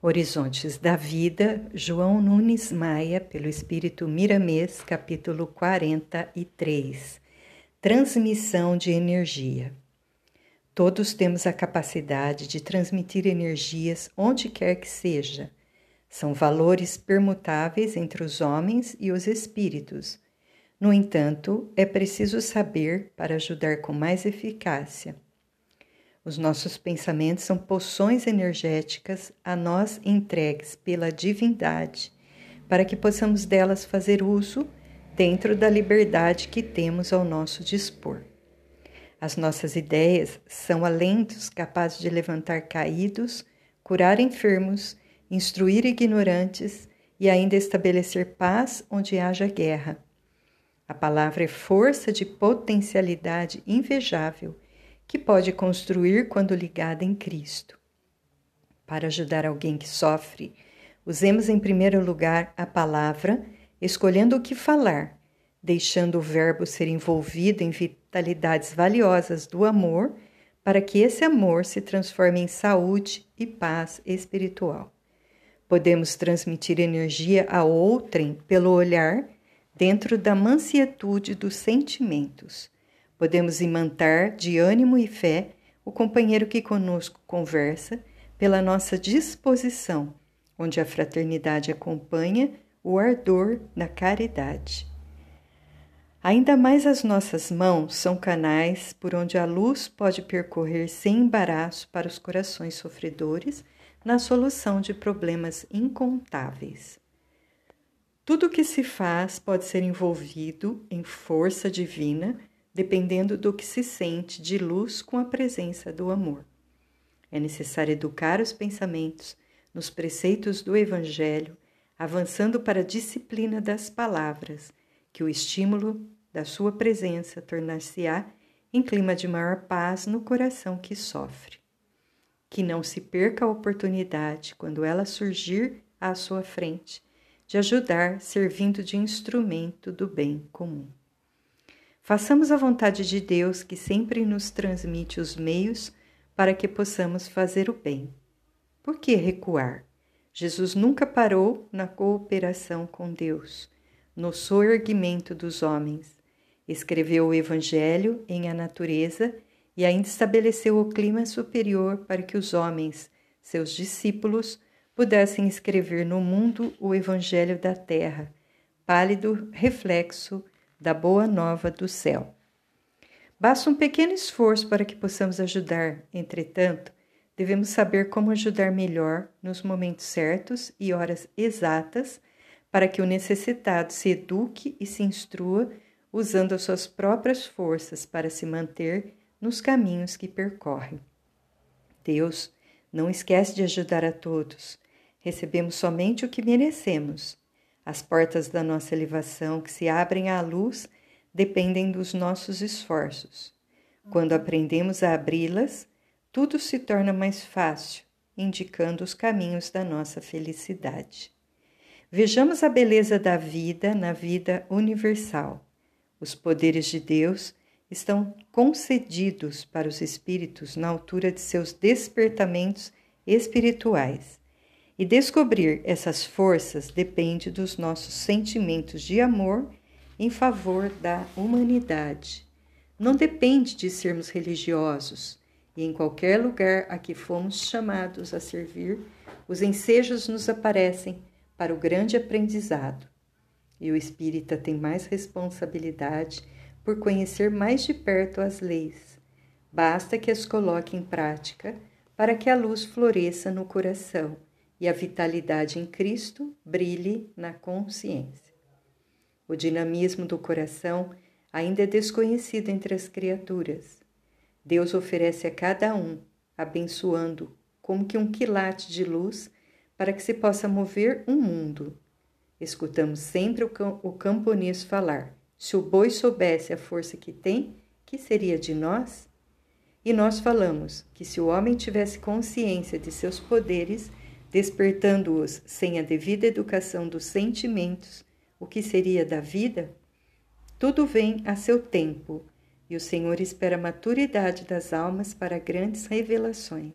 Horizontes da Vida, João Nunes Maia, pelo Espírito Miramês, capítulo 43. Transmissão de energia. Todos temos a capacidade de transmitir energias onde quer que seja. São valores permutáveis entre os homens e os espíritos. No entanto, é preciso saber para ajudar com mais eficácia. Os nossos pensamentos são poções energéticas a nós entregues pela divindade, para que possamos delas fazer uso dentro da liberdade que temos ao nosso dispor. As nossas ideias são alentos capazes de levantar caídos, curar enfermos, instruir ignorantes e ainda estabelecer paz onde haja guerra. A palavra é força de potencialidade invejável que pode construir quando ligada em Cristo. Para ajudar alguém que sofre, usemos em primeiro lugar a palavra, escolhendo o que falar, deixando o verbo ser envolvido em vitalidades valiosas do amor, para que esse amor se transforme em saúde e paz espiritual. Podemos transmitir energia a outrem pelo olhar, dentro da mansietude dos sentimentos Podemos imantar de ânimo e fé o companheiro que conosco conversa pela nossa disposição, onde a fraternidade acompanha o ardor da caridade. Ainda mais as nossas mãos são canais por onde a luz pode percorrer sem embaraço para os corações sofredores na solução de problemas incontáveis. Tudo o que se faz pode ser envolvido em força divina dependendo do que se sente de luz com a presença do amor. É necessário educar os pensamentos nos preceitos do Evangelho, avançando para a disciplina das palavras, que o estímulo da sua presença tornar-se-á em clima de maior paz no coração que sofre. Que não se perca a oportunidade, quando ela surgir à sua frente, de ajudar servindo de instrumento do bem comum. Façamos a vontade de Deus que sempre nos transmite os meios para que possamos fazer o bem. Por que recuar? Jesus nunca parou na cooperação com Deus, no soerguimento dos homens. Escreveu o Evangelho em a natureza e ainda estabeleceu o clima superior para que os homens, seus discípulos, pudessem escrever no mundo o Evangelho da terra, pálido reflexo da boa nova do céu. Basta um pequeno esforço para que possamos ajudar, entretanto, devemos saber como ajudar melhor nos momentos certos e horas exatas para que o necessitado se eduque e se instrua usando as suas próprias forças para se manter nos caminhos que percorre. Deus não esquece de ajudar a todos. Recebemos somente o que merecemos. As portas da nossa elevação que se abrem à luz dependem dos nossos esforços. Quando aprendemos a abri-las, tudo se torna mais fácil, indicando os caminhos da nossa felicidade. Vejamos a beleza da vida na vida universal. Os poderes de Deus estão concedidos para os espíritos na altura de seus despertamentos espirituais. E descobrir essas forças depende dos nossos sentimentos de amor em favor da humanidade. Não depende de sermos religiosos, e em qualquer lugar a que fomos chamados a servir, os ensejos nos aparecem para o grande aprendizado. E o espírita tem mais responsabilidade por conhecer mais de perto as leis. Basta que as coloque em prática para que a luz floresça no coração e a vitalidade em Cristo brilhe na consciência. O dinamismo do coração ainda é desconhecido entre as criaturas. Deus oferece a cada um, abençoando, como que um quilate de luz para que se possa mover um mundo. Escutamos sempre o camponês falar: se o boi soubesse a força que tem, que seria de nós? E nós falamos que se o homem tivesse consciência de seus poderes, despertando-os sem a devida educação dos sentimentos, o que seria da vida? Tudo vem a seu tempo, e o Senhor espera a maturidade das almas para grandes revelações.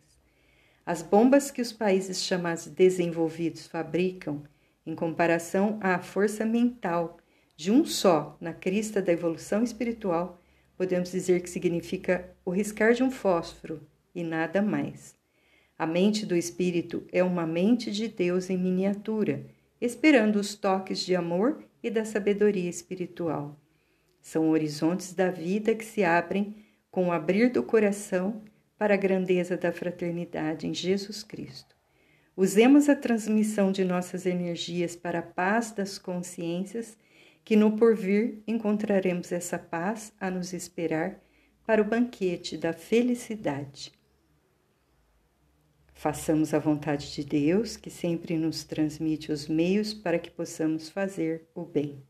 As bombas que os países chamados desenvolvidos fabricam, em comparação à força mental de um só na crista da evolução espiritual, podemos dizer que significa o riscar de um fósforo e nada mais. A mente do espírito é uma mente de Deus em miniatura, esperando os toques de amor e da sabedoria espiritual. São horizontes da vida que se abrem com o abrir do coração para a grandeza da fraternidade em Jesus Cristo. Usemos a transmissão de nossas energias para a paz das consciências, que no porvir encontraremos essa paz a nos esperar para o banquete da felicidade. Façamos a vontade de Deus, que sempre nos transmite os meios para que possamos fazer o bem.